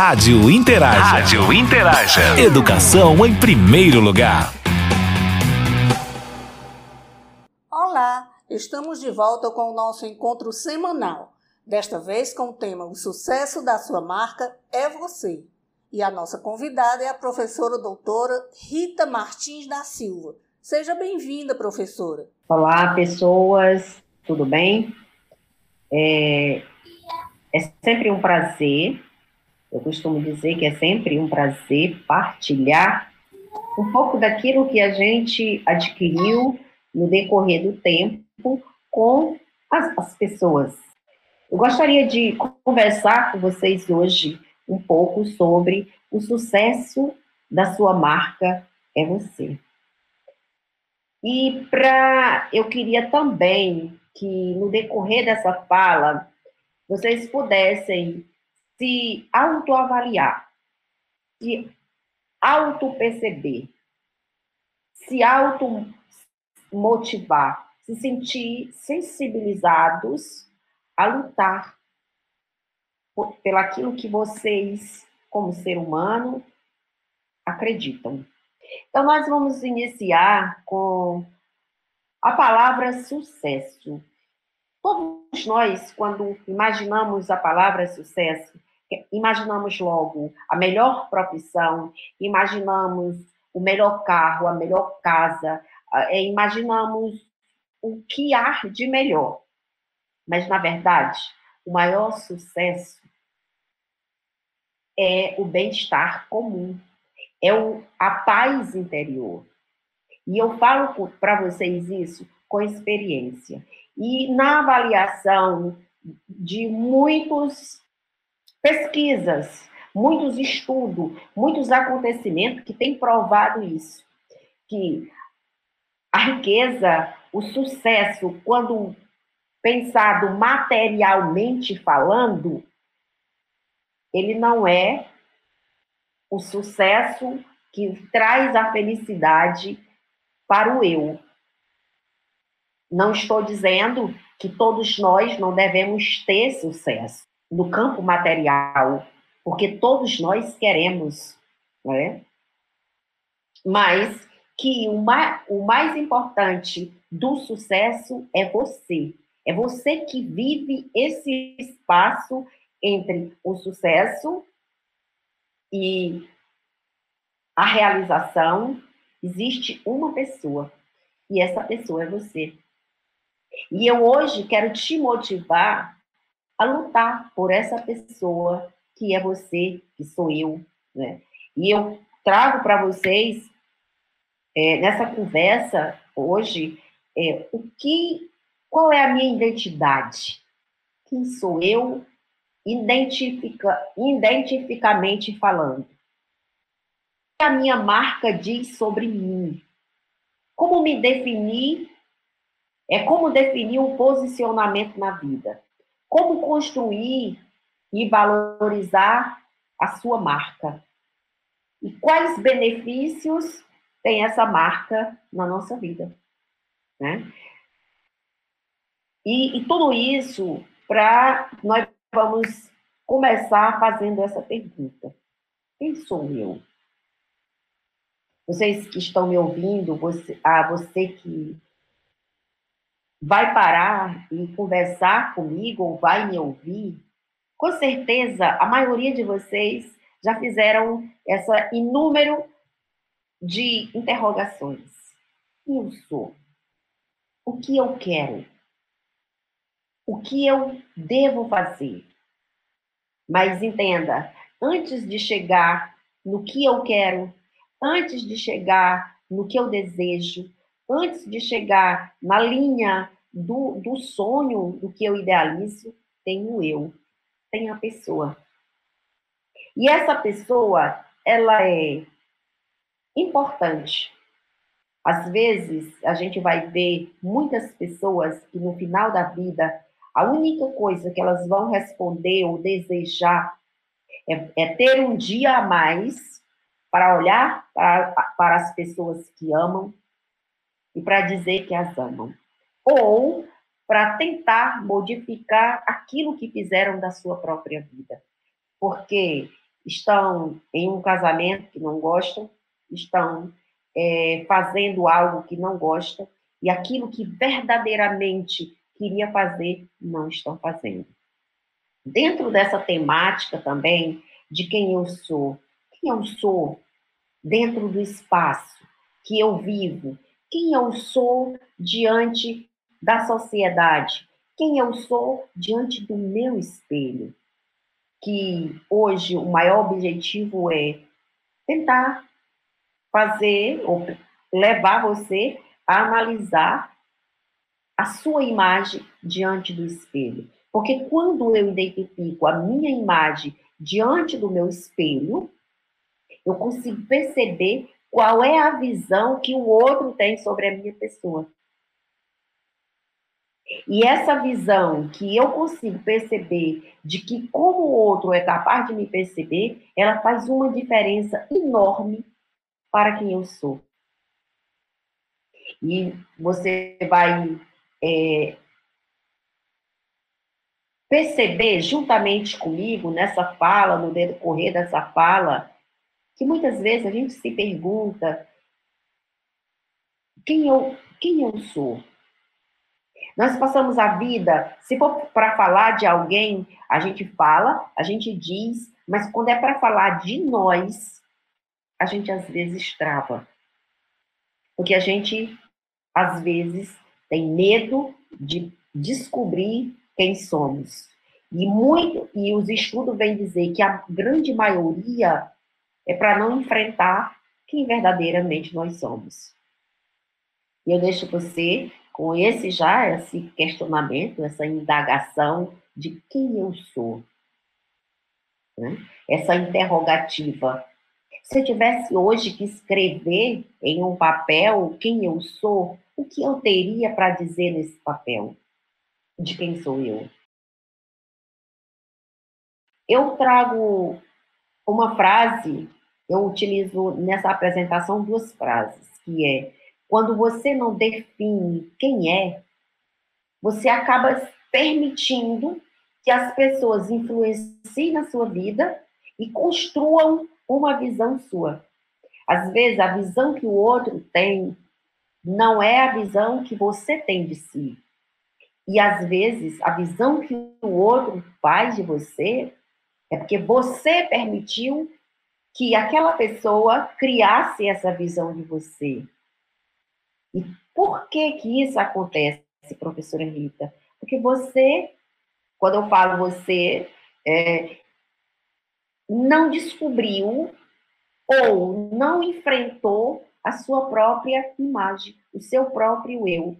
Rádio Interaja. Rádio Interaja. Educação em primeiro lugar. Olá, estamos de volta com o nosso encontro semanal. Desta vez com o tema O sucesso da sua marca é você. E a nossa convidada é a professora doutora Rita Martins da Silva. Seja bem-vinda, professora. Olá, pessoas, tudo bem? É, é sempre um prazer, eu costumo dizer que é sempre um prazer partilhar um pouco daquilo que a gente adquiriu no decorrer do tempo com as, as pessoas. Eu gostaria de conversar com vocês hoje um pouco sobre o sucesso da sua marca é você. E para eu queria também que no decorrer dessa fala vocês pudessem se autoavaliar, se auto-perceber, se auto-motivar, se sentir sensibilizados a lutar pelaquilo que vocês, como ser humano, acreditam. Então, nós vamos iniciar com a palavra sucesso. Todos nós, quando imaginamos a palavra sucesso, imaginamos logo a melhor profissão, imaginamos o melhor carro, a melhor casa, é, imaginamos o que há de melhor. Mas, na verdade, o maior sucesso é o bem-estar comum, é o, a paz interior. E eu falo para vocês isso com experiência. E na avaliação de muitas pesquisas, muitos estudos, muitos acontecimentos que têm provado isso, que a riqueza, o sucesso, quando pensado materialmente falando, ele não é o sucesso que traz a felicidade para o eu. Não estou dizendo que todos nós não devemos ter sucesso no campo material, porque todos nós queremos, né? Mas que o mais, o mais importante do sucesso é você. É você que vive esse espaço entre o sucesso e a realização. Existe uma pessoa, e essa pessoa é você. E eu hoje quero te motivar a lutar por essa pessoa que é você, que sou eu, né? E eu trago para vocês é, nessa conversa hoje é, o que, qual é a minha identidade? Quem sou eu, identifica, identificamente falando? O que a minha marca diz sobre mim? Como me definir é como definir um posicionamento na vida. Como construir e valorizar a sua marca. E quais benefícios tem essa marca na nossa vida. Né? E, e tudo isso para nós vamos começar fazendo essa pergunta. Quem sou eu? Vocês que estão me ouvindo, você, ah, você que vai parar e conversar comigo ou vai me ouvir, com certeza a maioria de vocês já fizeram essa inúmero de interrogações. Quem eu sou? O que eu quero? O que eu devo fazer? Mas entenda, antes de chegar no que eu quero, antes de chegar no que eu desejo, antes de chegar na linha do, do sonho, do que eu idealizo, tem o eu, tem a pessoa. E essa pessoa, ela é importante. Às vezes, a gente vai ver muitas pessoas que no final da vida, a única coisa que elas vão responder ou desejar é, é ter um dia a mais para olhar para, para as pessoas que amam e para dizer que as amam. Ou para tentar modificar aquilo que fizeram da sua própria vida. Porque estão em um casamento que não gostam, estão é, fazendo algo que não gostam, e aquilo que verdadeiramente queria fazer, não estão fazendo. Dentro dessa temática também de quem eu sou, quem eu sou dentro do espaço que eu vivo, quem eu sou diante da sociedade, quem eu sou diante do meu espelho. Que hoje o maior objetivo é tentar fazer ou levar você a analisar a sua imagem diante do espelho. Porque quando eu identifico a minha imagem diante do meu espelho, eu consigo perceber qual é a visão que o outro tem sobre a minha pessoa. E essa visão que eu consigo perceber de que como o outro é capaz de me perceber, ela faz uma diferença enorme para quem eu sou. E você vai é, perceber juntamente comigo nessa fala, no decorrer dessa fala, que muitas vezes a gente se pergunta quem eu, quem eu sou. Nós passamos a vida, se for para falar de alguém, a gente fala, a gente diz, mas quando é para falar de nós, a gente às vezes trava. Porque a gente, às vezes, tem medo de descobrir quem somos. E muito, e os estudos vêm dizer que a grande maioria é para não enfrentar quem verdadeiramente nós somos. E eu deixo você com esse já, esse questionamento, essa indagação de quem eu sou. Né? Essa interrogativa. Se eu tivesse hoje que escrever em um papel quem eu sou, o que eu teria para dizer nesse papel? De quem sou eu? Eu trago uma frase, eu utilizo nessa apresentação duas frases, que é quando você não define quem é, você acaba permitindo que as pessoas influenciem na sua vida e construam uma visão sua. Às vezes, a visão que o outro tem não é a visão que você tem de si. E às vezes, a visão que o outro faz de você é porque você permitiu que aquela pessoa criasse essa visão de você. E por que que isso acontece, professora Rita? Porque você, quando eu falo você, é, não descobriu ou não enfrentou a sua própria imagem, o seu próprio eu.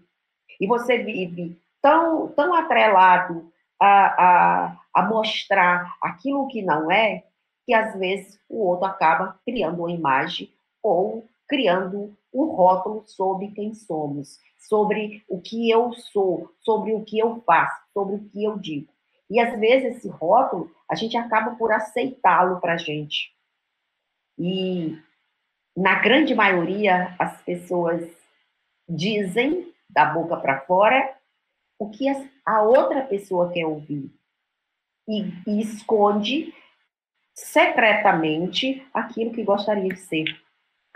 E você vive tão, tão atrelado a, a, a mostrar aquilo que não é, que às vezes o outro acaba criando uma imagem ou criando um rótulo sobre quem somos, sobre o que eu sou, sobre o que eu faço, sobre o que eu digo. E às vezes esse rótulo a gente acaba por aceitá-lo para a gente. E na grande maioria as pessoas dizem da boca para fora o que a outra pessoa quer ouvir e, e esconde secretamente aquilo que gostaria de ser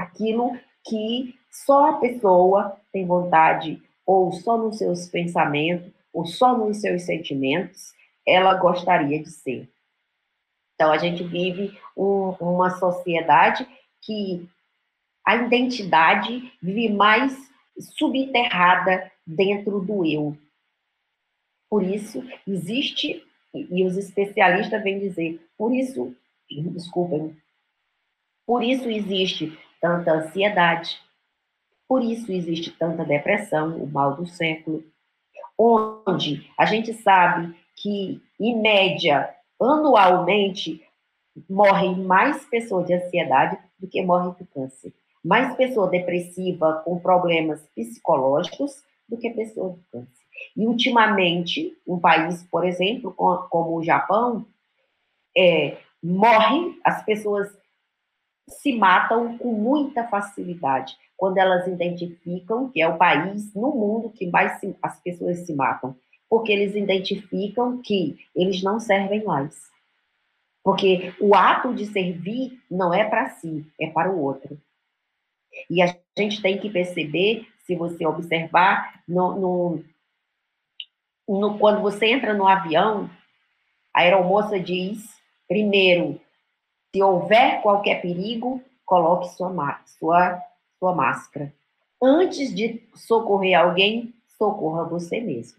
aquilo que só a pessoa tem vontade, ou só nos seus pensamentos, ou só nos seus sentimentos, ela gostaria de ser. Então, a gente vive um, uma sociedade que a identidade vive mais subterrada dentro do eu. Por isso, existe, e os especialistas vêm dizer, por isso, desculpem, por isso existe tanta ansiedade, por isso existe tanta depressão, o mal do século, onde a gente sabe que, em média, anualmente, morrem mais pessoas de ansiedade do que morrem de câncer. Mais pessoa depressiva com problemas psicológicos do que pessoa de câncer. E, ultimamente, um país, por exemplo, como o Japão, é, morrem, as pessoas se matam com muita facilidade quando elas identificam que é o país no mundo que mais se, as pessoas se matam, porque eles identificam que eles não servem mais. Porque o ato de servir não é para si, é para o outro. E a gente tem que perceber, se você observar, no, no, no, quando você entra no avião, a aeromoça diz, primeiro, se houver qualquer perigo, coloque sua, sua, sua máscara. Antes de socorrer alguém, socorra você mesmo.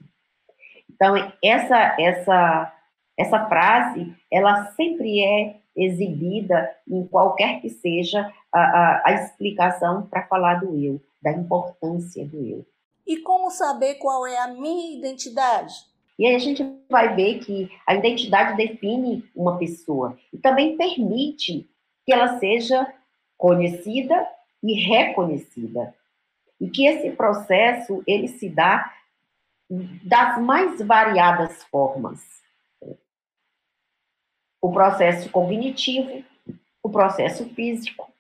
Então, essa, essa, essa frase, ela sempre é exibida em qualquer que seja a, a, a explicação para falar do eu, da importância do eu. E como saber qual é a minha identidade? E aí a gente vai ver que a identidade define uma pessoa e também permite que ela seja conhecida e reconhecida. E que esse processo ele se dá das mais variadas formas. O processo cognitivo, o processo físico,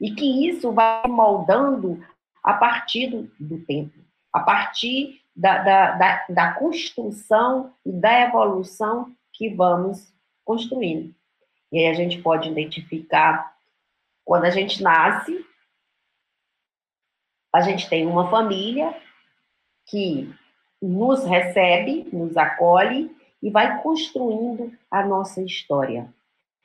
e que isso vai moldando a partir do, do tempo, a partir da, da, da, da construção e da evolução que vamos construindo. E aí a gente pode identificar quando a gente nasce, a gente tem uma família que nos recebe, nos acolhe e vai construindo a nossa história.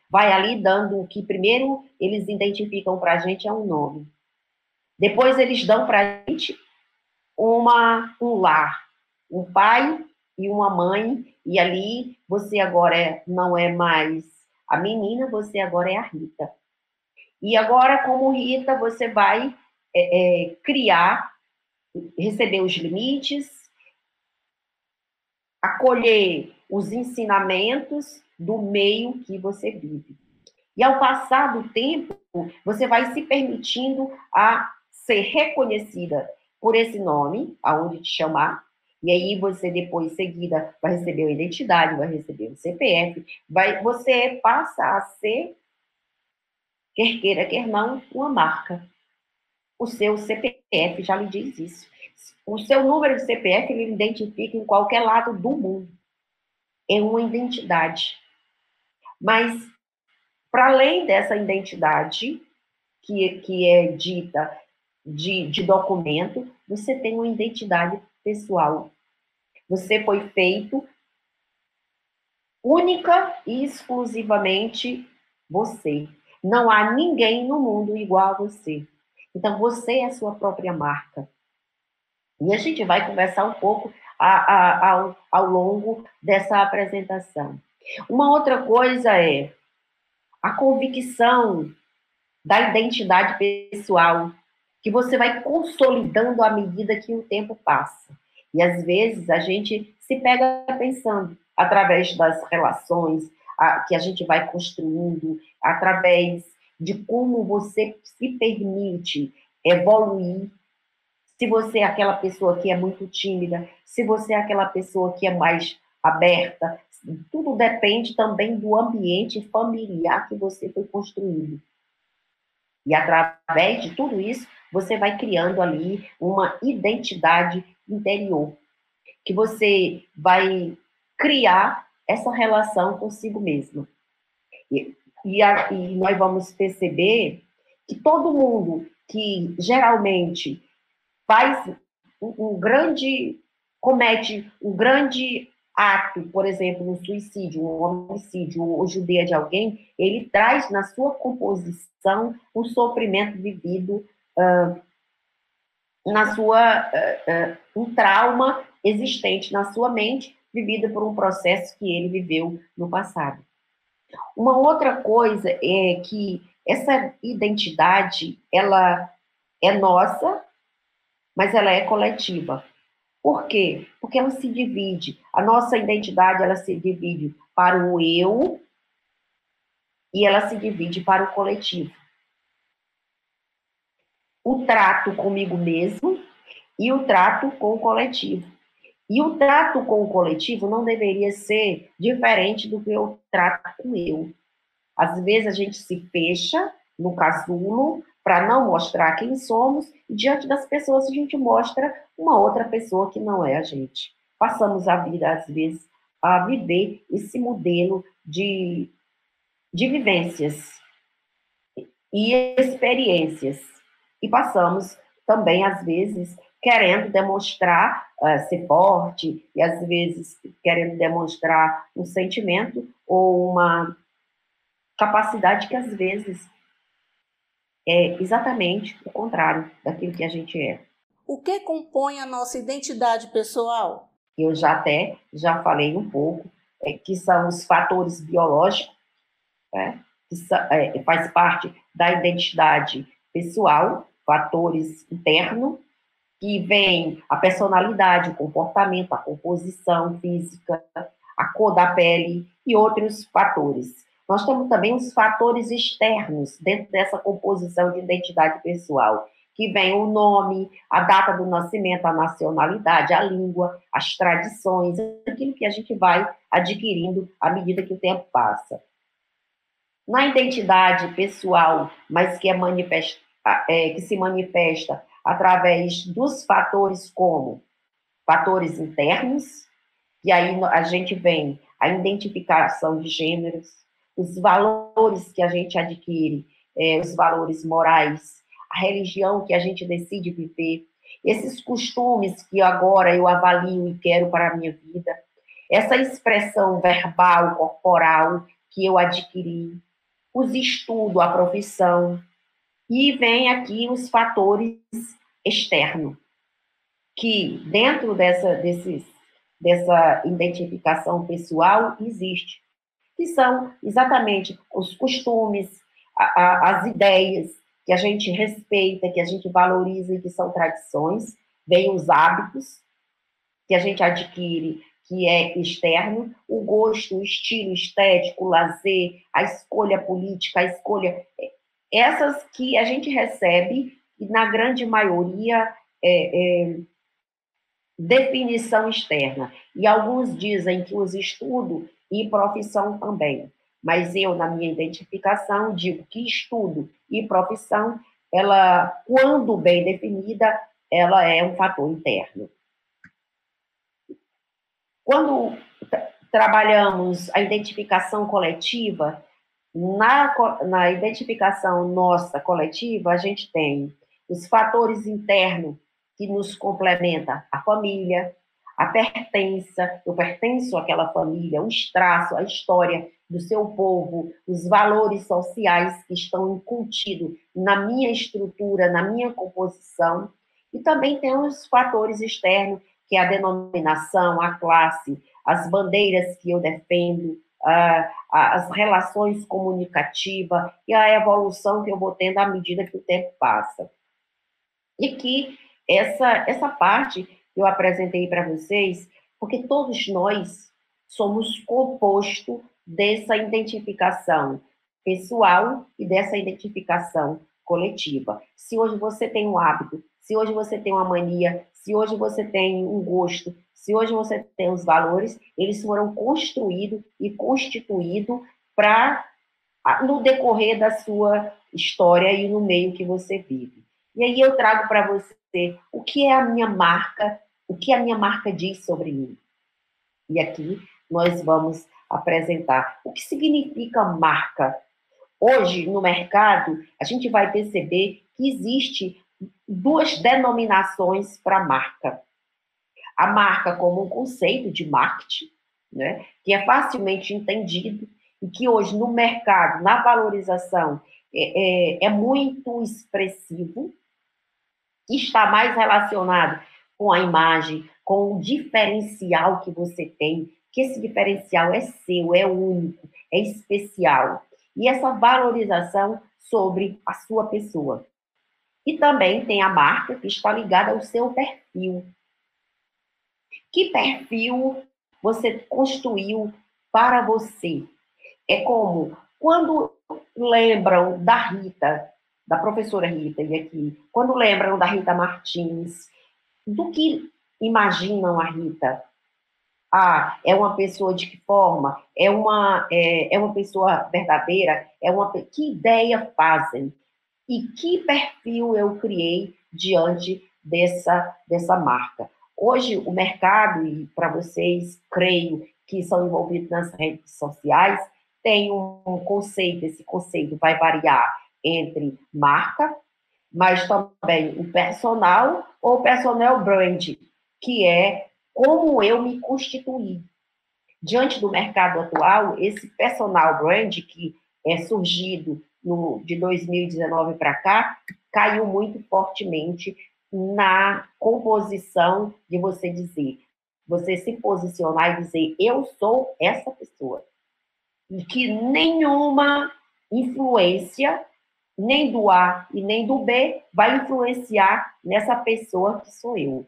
Vai ali dando o que primeiro eles identificam para a gente é um nome. Depois eles dão para a gente uma, um lar, um pai e uma mãe, e ali você agora é, não é mais a menina, você agora é a Rita. E agora, como Rita, você vai é, é, criar, receber os limites, acolher os ensinamentos do meio que você vive. E ao passar do tempo, você vai se permitindo a ser reconhecida por esse nome, aonde te chamar, e aí você depois, em seguida, vai receber a identidade, vai receber o CPF, vai, você passa a ser, quer queira, quer não, uma marca. O seu CPF já lhe diz isso. O seu número de CPF ele identifica em qualquer lado do mundo. É uma identidade. Mas, para além dessa identidade, que, que é dita de, de documento, você tem uma identidade pessoal. Você foi feito única e exclusivamente você. Não há ninguém no mundo igual a você. Então, você é a sua própria marca. E a gente vai conversar um pouco a, a, ao, ao longo dessa apresentação. Uma outra coisa é a convicção da identidade pessoal, que você vai consolidando à medida que o tempo passa. E às vezes a gente se pega pensando, através das relações a, que a gente vai construindo, através de como você se permite evoluir se você é aquela pessoa que é muito tímida, se você é aquela pessoa que é mais aberta, tudo depende também do ambiente familiar que você foi construindo. E através de tudo isso, você vai criando ali uma identidade interior, que você vai criar essa relação consigo mesmo. E, e, a, e nós vamos perceber que todo mundo que geralmente faz um, um grande, comete um grande ato, por exemplo, um suicídio, um homicídio ou judeia de alguém, ele traz na sua composição um sofrimento vivido, uh, na sua uh, um trauma existente na sua mente, vivido por um processo que ele viveu no passado. Uma outra coisa é que essa identidade, ela é nossa, mas ela é coletiva. Por quê? Porque ela se divide. A nossa identidade, ela se divide para o eu e ela se divide para o coletivo. O trato comigo mesmo e o trato com o coletivo. E o trato com o coletivo não deveria ser diferente do que o trato com eu. Às vezes a gente se fecha no casulo para não mostrar quem somos, e diante das pessoas a gente mostra uma outra pessoa que não é a gente. Passamos a vida, às vezes, a viver esse modelo de de vivências e experiências. E passamos também, às vezes, querendo demonstrar uh, ser forte, e às vezes querendo demonstrar um sentimento ou uma capacidade que às vezes é exatamente o contrário daquilo que a gente é. O que compõe a nossa identidade pessoal? Eu já até já falei um pouco, é, que são os fatores biológicos, né, que é, faz parte da identidade pessoal, fatores internos, que vem a personalidade, o comportamento, a composição física, a cor da pele e outros fatores. Nós temos também os fatores externos dentro dessa composição de identidade pessoal, que vem o nome, a data do nascimento, a nacionalidade, a língua, as tradições, aquilo que a gente vai adquirindo à medida que o tempo passa. Na identidade pessoal, mas que, é manifesta, é, que se manifesta através dos fatores como fatores internos, e aí a gente vem a identificação de gêneros, os valores que a gente adquire, é, os valores morais, a religião que a gente decide viver, esses costumes que agora eu avalio e quero para a minha vida, essa expressão verbal, corporal que eu adquiri, os estudos, a profissão, e vem aqui os fatores externos, que dentro dessa, desses, dessa identificação pessoal existe que são exatamente os costumes, a, a, as ideias que a gente respeita, que a gente valoriza e que são tradições, vem os hábitos que a gente adquire, que é externo, o gosto, o estilo estético, o lazer, a escolha política, a escolha. Essas que a gente recebe, na grande maioria, é, é, definição externa. E alguns dizem que os estudos e profissão também. Mas eu, na minha identificação, digo que estudo e profissão, ela, quando bem definida, ela é um fator interno. Quando trabalhamos a identificação coletiva, na, na identificação nossa coletiva, a gente tem os fatores internos que nos complementam a família, a pertença, eu pertenço àquela família, os traços, a história do seu povo, os valores sociais que estão incutidos na minha estrutura, na minha composição, e também tem os fatores externos, que é a denominação, a classe, as bandeiras que eu defendo, as relações comunicativas e a evolução que eu vou tendo à medida que o tempo passa. E que essa, essa parte eu apresentei para vocês, porque todos nós somos composto dessa identificação pessoal e dessa identificação coletiva. Se hoje você tem um hábito, se hoje você tem uma mania, se hoje você tem um gosto, se hoje você tem os valores, eles foram construídos e constituídos para no decorrer da sua história e no meio que você vive. E aí eu trago para você o que é a minha marca o que a minha marca diz sobre mim? E aqui nós vamos apresentar o que significa marca. Hoje, no mercado, a gente vai perceber que existe duas denominações para marca. A marca como um conceito de marketing, né, que é facilmente entendido e que hoje no mercado, na valorização, é, é, é muito expressivo, está mais relacionado com a imagem, com o diferencial que você tem, que esse diferencial é seu, é único, é especial. E essa valorização sobre a sua pessoa. E também tem a marca que está ligada ao seu perfil. Que perfil você construiu para você? É como quando lembram da Rita, da professora Rita, e aqui, quando lembram da Rita Martins, do que imaginam a Rita? Ah, é uma pessoa de que forma? É uma, é, é uma pessoa verdadeira? É uma que ideia fazem? E que perfil eu criei diante dessa, dessa marca? Hoje, o mercado, e para vocês, creio que são envolvidos nas redes sociais, tem um conceito, esse conceito vai variar entre marca, mas também o personal ou personal brand, que é como eu me constituí. Diante do mercado atual, esse personal brand que é surgido no, de 2019 para cá, caiu muito fortemente na composição de você dizer, você se posicionar e dizer, eu sou essa pessoa. E que nenhuma influência, nem do A e nem do B, vai influenciar nessa pessoa que sou eu,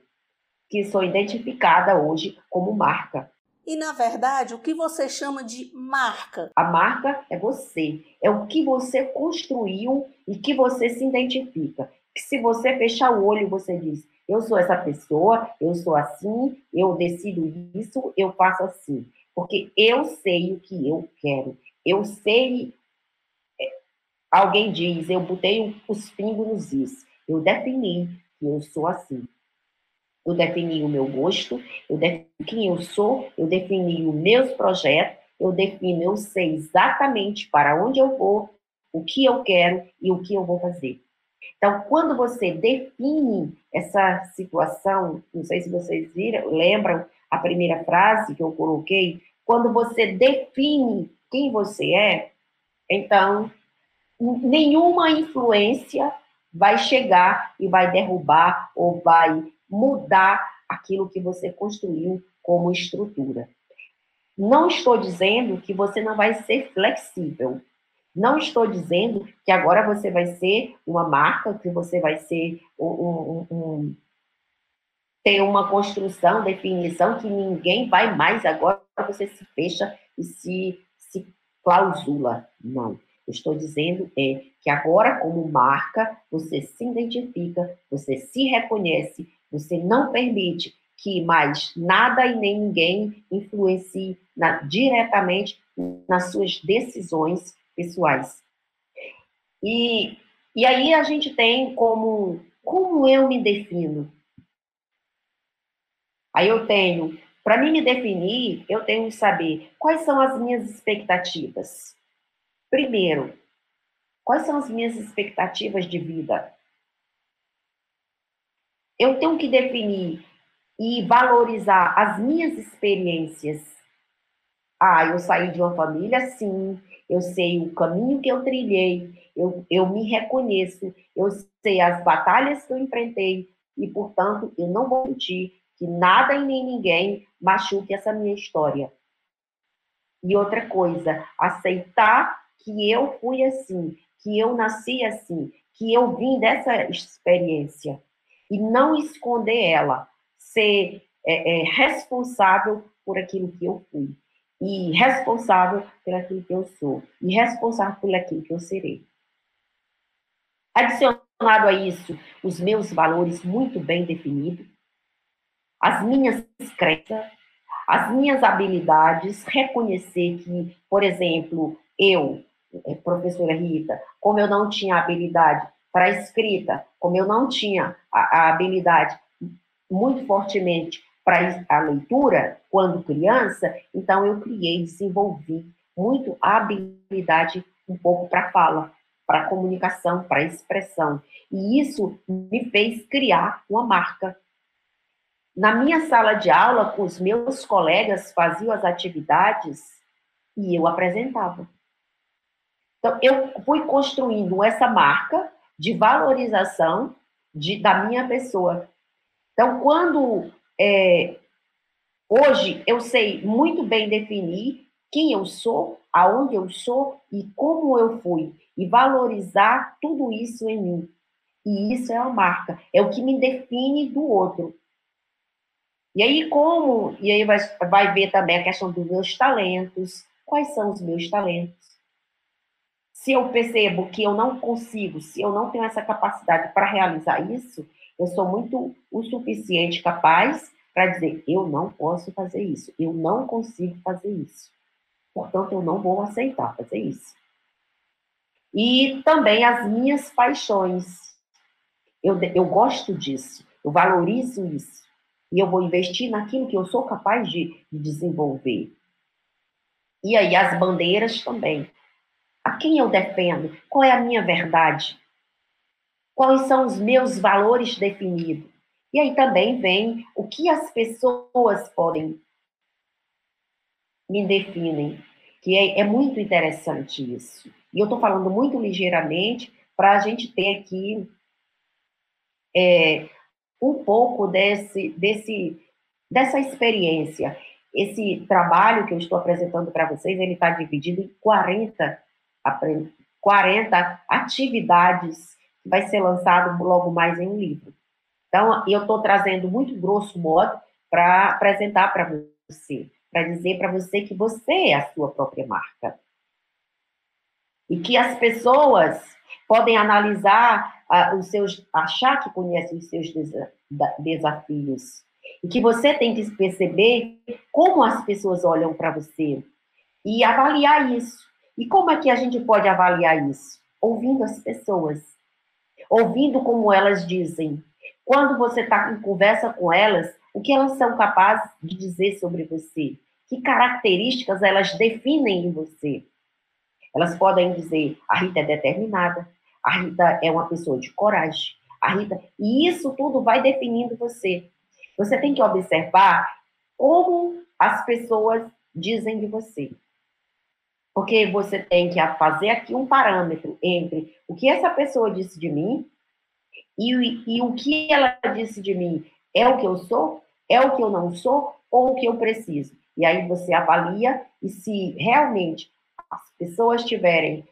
que sou identificada hoje como marca. E, na verdade, o que você chama de marca? A marca é você. É o que você construiu e que você se identifica. Que se você fechar o olho, você diz: eu sou essa pessoa, eu sou assim, eu decido isso, eu faço assim. Porque eu sei o que eu quero. Eu sei. É, alguém diz, eu botei os pingos nos is. Eu defini que eu sou assim eu defini o meu gosto, eu defini quem eu sou, eu defini os meus projetos, eu defino, eu sei exatamente para onde eu vou, o que eu quero e o que eu vou fazer. Então, quando você define essa situação, não sei se vocês viram, lembram a primeira frase que eu coloquei, quando você define quem você é, então nenhuma influência vai chegar e vai derrubar ou vai mudar aquilo que você construiu como estrutura. Não estou dizendo que você não vai ser flexível. Não estou dizendo que agora você vai ser uma marca, que você vai ser um, um, um ter uma construção, definição que ninguém vai mais agora você se fecha e se, se clausula. Não. Estou dizendo é que agora, como marca, você se identifica, você se reconhece, você não permite que mais nada e nem ninguém influencie na, diretamente nas suas decisões pessoais. E, e aí a gente tem como, como eu me defino? Aí eu tenho, para mim me definir, eu tenho que saber quais são as minhas expectativas. Primeiro, quais são as minhas expectativas de vida? Eu tenho que definir e valorizar as minhas experiências. Ah, eu saí de uma família assim, eu sei o caminho que eu trilhei, eu, eu me reconheço, eu sei as batalhas que eu enfrentei. E, portanto, eu não vou mentir que nada e nem ninguém machuque essa minha história. E outra coisa, aceitar que eu fui assim, que eu nasci assim, que eu vim dessa experiência e não esconder ela, ser é, é, responsável por aquilo que eu fui, e responsável por aquilo que eu sou, e responsável por aquilo que eu serei. Adicionado a isso, os meus valores muito bem definidos, as minhas crenças, as minhas habilidades, reconhecer que, por exemplo, eu, é, professora Rita, como eu não tinha habilidade para escrita, como eu não tinha a, a habilidade muito fortemente para a leitura quando criança, então eu criei, desenvolvi muito a habilidade um pouco para fala, para comunicação, para expressão. E isso me fez criar uma marca. Na minha sala de aula, os meus colegas faziam as atividades e eu apresentava. Então, eu fui construindo essa marca de valorização de, da minha pessoa. Então, quando é, hoje eu sei muito bem definir quem eu sou, aonde eu sou e como eu fui, e valorizar tudo isso em mim. E isso é a marca, é o que me define do outro. E aí, como, e aí vai, vai ver também a questão dos meus talentos, quais são os meus talentos se eu percebo que eu não consigo, se eu não tenho essa capacidade para realizar isso, eu sou muito o suficiente capaz para dizer: eu não posso fazer isso, eu não consigo fazer isso. Portanto, eu não vou aceitar fazer isso. E também as minhas paixões. Eu, eu gosto disso, eu valorizo isso. E eu vou investir naquilo que eu sou capaz de, de desenvolver. E aí as bandeiras também. A quem eu defendo? Qual é a minha verdade? Quais são os meus valores definidos? E aí também vem o que as pessoas podem me definem, que é, é muito interessante isso. E eu estou falando muito ligeiramente para a gente ter aqui é, um pouco desse, desse, dessa experiência. Esse trabalho que eu estou apresentando para vocês, ele está dividido em 40, 40 atividades que vai ser lançado logo mais em um livro. Então, eu estou trazendo muito grosso modo para apresentar para você, para dizer para você que você é a sua própria marca. E que as pessoas podem analisar uh, os seus, achar que conhecem os seus desa desafios. E que você tem que perceber como as pessoas olham para você e avaliar isso. E como é que a gente pode avaliar isso? Ouvindo as pessoas, ouvindo como elas dizem. Quando você está em conversa com elas, o que elas são capazes de dizer sobre você? Que características elas definem em você? Elas podem dizer: a Rita é determinada, a Rita é uma pessoa de coragem, a Rita. E isso tudo vai definindo você. Você tem que observar como as pessoas dizem de você. Porque você tem que fazer aqui um parâmetro entre o que essa pessoa disse de mim e, e o que ela disse de mim é o que eu sou, é o que eu não sou ou o que eu preciso. E aí você avalia e se realmente as pessoas tiverem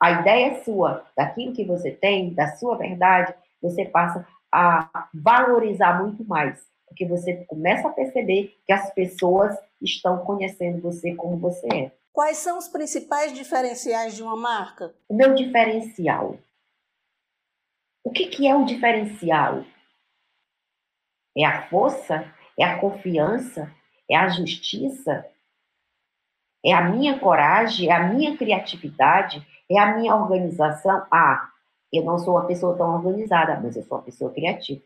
a ideia sua, daquilo que você tem, da sua verdade, você passa a valorizar muito mais, porque você começa a perceber que as pessoas estão conhecendo você como você é. Quais são os principais diferenciais de uma marca? O meu diferencial. O que, que é o diferencial? É a força? É a confiança? É a justiça? É a minha coragem? É a minha criatividade? É a minha organização. Ah, eu não sou uma pessoa tão organizada, mas eu sou uma pessoa criativa.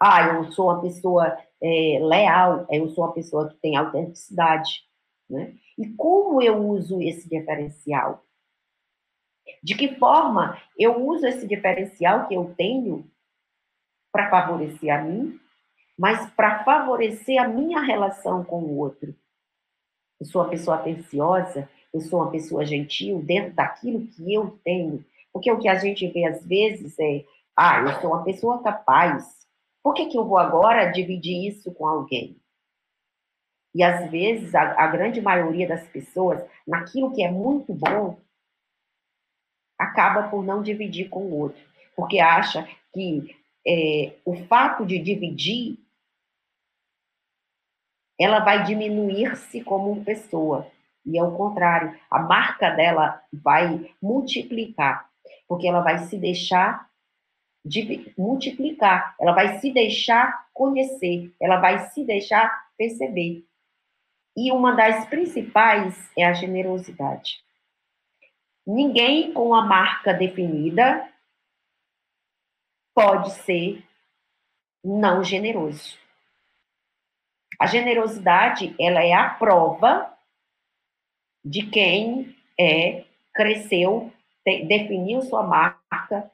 Ah, eu sou uma pessoa é, leal, eu sou uma pessoa que tem autenticidade. Né? E como eu uso esse diferencial? De que forma eu uso esse diferencial que eu tenho para favorecer a mim, mas para favorecer a minha relação com o outro? Eu sou uma pessoa atenciosa, eu sou uma pessoa gentil dentro daquilo que eu tenho. Porque o que a gente vê às vezes é, ah, eu sou uma pessoa capaz. Por que, que eu vou agora dividir isso com alguém? E às vezes, a, a grande maioria das pessoas, naquilo que é muito bom, acaba por não dividir com o outro. Porque acha que é, o fato de dividir ela vai diminuir-se como pessoa. E é o contrário, a marca dela vai multiplicar, porque ela vai se deixar de multiplicar, ela vai se deixar conhecer, ela vai se deixar perceber. E uma das principais é a generosidade. Ninguém com a marca definida pode ser não generoso. A generosidade, ela é a prova de quem é, cresceu, te, definiu sua marca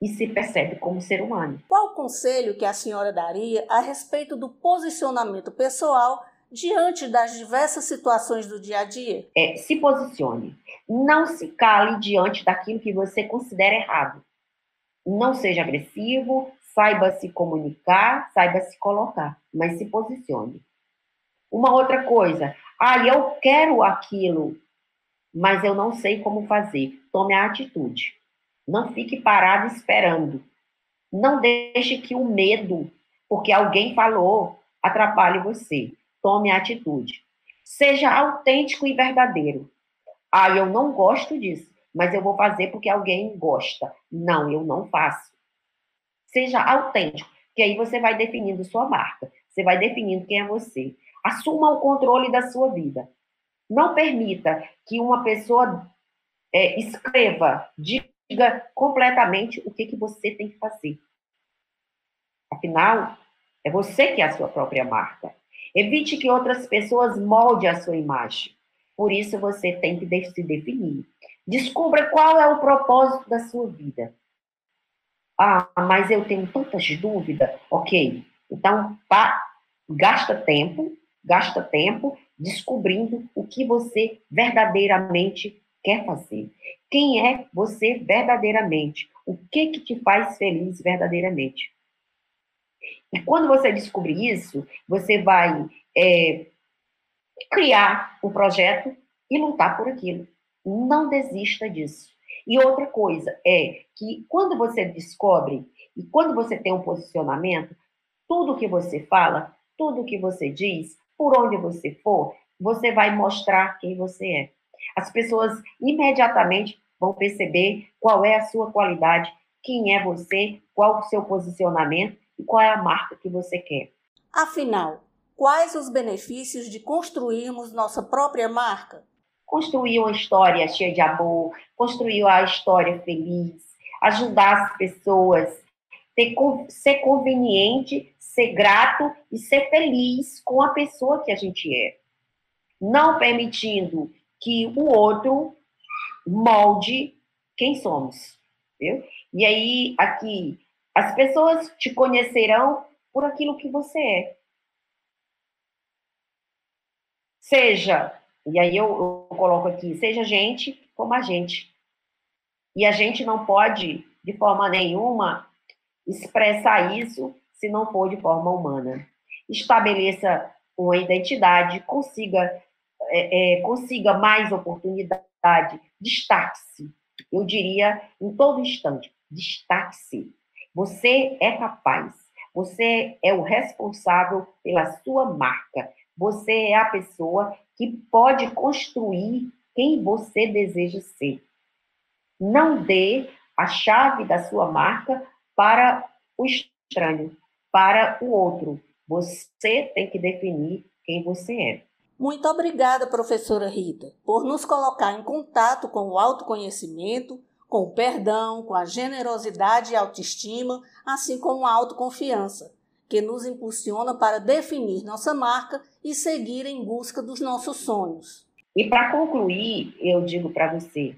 e se percebe como ser humano. Qual o conselho que a senhora daria a respeito do posicionamento pessoal diante das diversas situações do dia a dia? É, se posicione. Não se cale diante daquilo que você considera errado. Não seja agressivo, saiba se comunicar, saiba se colocar, mas se posicione. Uma outra coisa, ah, eu quero aquilo, mas eu não sei como fazer. Tome a atitude. Não fique parado esperando. Não deixe que o medo, porque alguém falou, atrapalhe você. Tome atitude. Seja autêntico e verdadeiro. Ah, eu não gosto disso, mas eu vou fazer porque alguém gosta. Não, eu não faço. Seja autêntico, que aí você vai definindo sua marca. Você vai definindo quem é você. Assuma o controle da sua vida. Não permita que uma pessoa é, escreva, diga completamente o que, que você tem que fazer. Afinal, é você que é a sua própria marca. Evite que outras pessoas moldem a sua imagem. Por isso você tem que se definir. Descubra qual é o propósito da sua vida. Ah, mas eu tenho tantas dúvidas. Ok, então pá, gasta tempo, gasta tempo descobrindo o que você verdadeiramente quer fazer. Quem é você verdadeiramente? O que que te faz feliz verdadeiramente? E quando você descobrir isso, você vai é, criar um projeto e lutar por aquilo. Não desista disso. E outra coisa é que quando você descobre e quando você tem um posicionamento, tudo que você fala, tudo que você diz, por onde você for, você vai mostrar quem você é. As pessoas imediatamente vão perceber qual é a sua qualidade, quem é você, qual o seu posicionamento e qual é a marca que você quer. Afinal, quais os benefícios de construirmos nossa própria marca? Construir uma história cheia de amor, construir a história feliz, ajudar as pessoas, ter, ser conveniente, ser grato e ser feliz com a pessoa que a gente é. Não permitindo que o outro molde quem somos. Viu? E aí, aqui, as pessoas te conhecerão por aquilo que você é. Seja, e aí eu, eu coloco aqui, seja gente como a gente. E a gente não pode, de forma nenhuma, expressar isso se não for de forma humana. Estabeleça uma identidade, consiga, é, é, consiga mais oportunidade, destaque-se. Eu diria, em todo instante, destaque-se. Você é capaz. Você é o responsável pela sua marca. Você é a pessoa que pode construir quem você deseja ser. Não dê a chave da sua marca para o estranho, para o outro. Você tem que definir quem você é. Muito obrigada, professora Rita, por nos colocar em contato com o autoconhecimento, com o perdão, com a generosidade e autoestima, assim como a autoconfiança, que nos impulsiona para definir nossa marca e seguir em busca dos nossos sonhos. E para concluir, eu digo para você: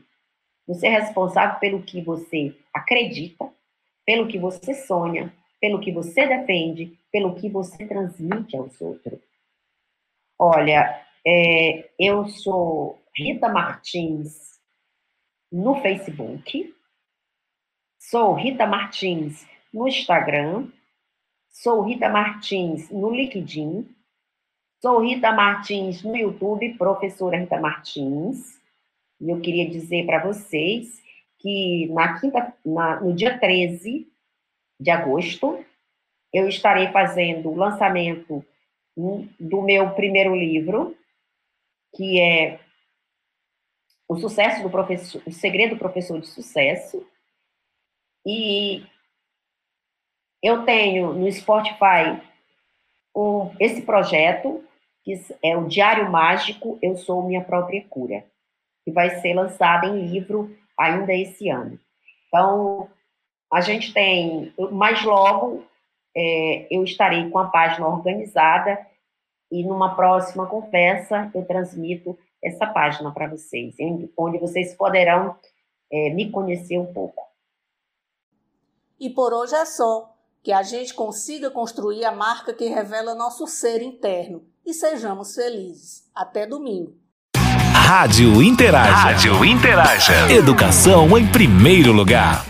você é responsável pelo que você acredita, pelo que você sonha, pelo que você defende, pelo que você transmite aos outros. Olha, é, eu sou Rita Martins no Facebook, sou Rita Martins no Instagram, sou Rita Martins no LinkedIn, sou Rita Martins no YouTube, professora Rita Martins. E eu queria dizer para vocês que na quinta, na, no dia 13 de agosto, eu estarei fazendo o lançamento do meu primeiro livro, que é o sucesso do professor, o segredo do professor de sucesso. E eu tenho no Spotify um, esse projeto, que é o Diário Mágico Eu Sou Minha Própria Cura, que vai ser lançado em livro ainda esse ano. Então, a gente tem, mais logo, é, eu estarei com a página organizada e numa próxima conversa eu transmito essa página para vocês, onde vocês poderão é, me conhecer um pouco. E por hoje é só. Que a gente consiga construir a marca que revela nosso ser interno e sejamos felizes. Até domingo. Rádio Interaja. Rádio Interaja. Educação em primeiro lugar.